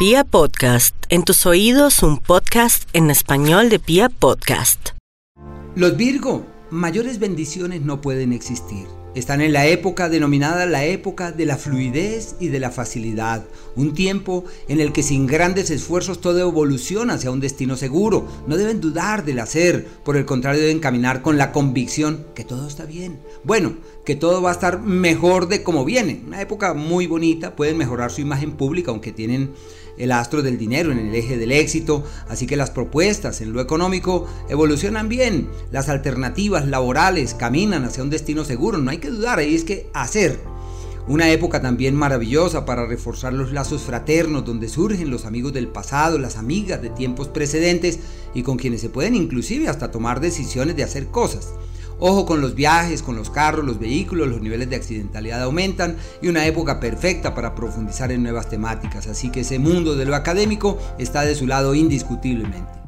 Pia Podcast, en tus oídos un podcast en español de Pia Podcast. Los Virgo, mayores bendiciones no pueden existir. Están en la época denominada la época de la fluidez y de la facilidad, un tiempo en el que sin grandes esfuerzos todo evoluciona hacia un destino seguro. No deben dudar del hacer, por el contrario deben caminar con la convicción que todo está bien. Bueno, que todo va a estar mejor de como viene. Una época muy bonita, pueden mejorar su imagen pública aunque tienen el astro del dinero en el eje del éxito, así que las propuestas en lo económico evolucionan bien, las alternativas laborales caminan hacia un destino seguro, no hay que dudar, ahí es que hacer. Una época también maravillosa para reforzar los lazos fraternos donde surgen los amigos del pasado, las amigas de tiempos precedentes y con quienes se pueden inclusive hasta tomar decisiones de hacer cosas. Ojo con los viajes, con los carros, los vehículos, los niveles de accidentalidad aumentan y una época perfecta para profundizar en nuevas temáticas. Así que ese mundo de lo académico está de su lado indiscutiblemente.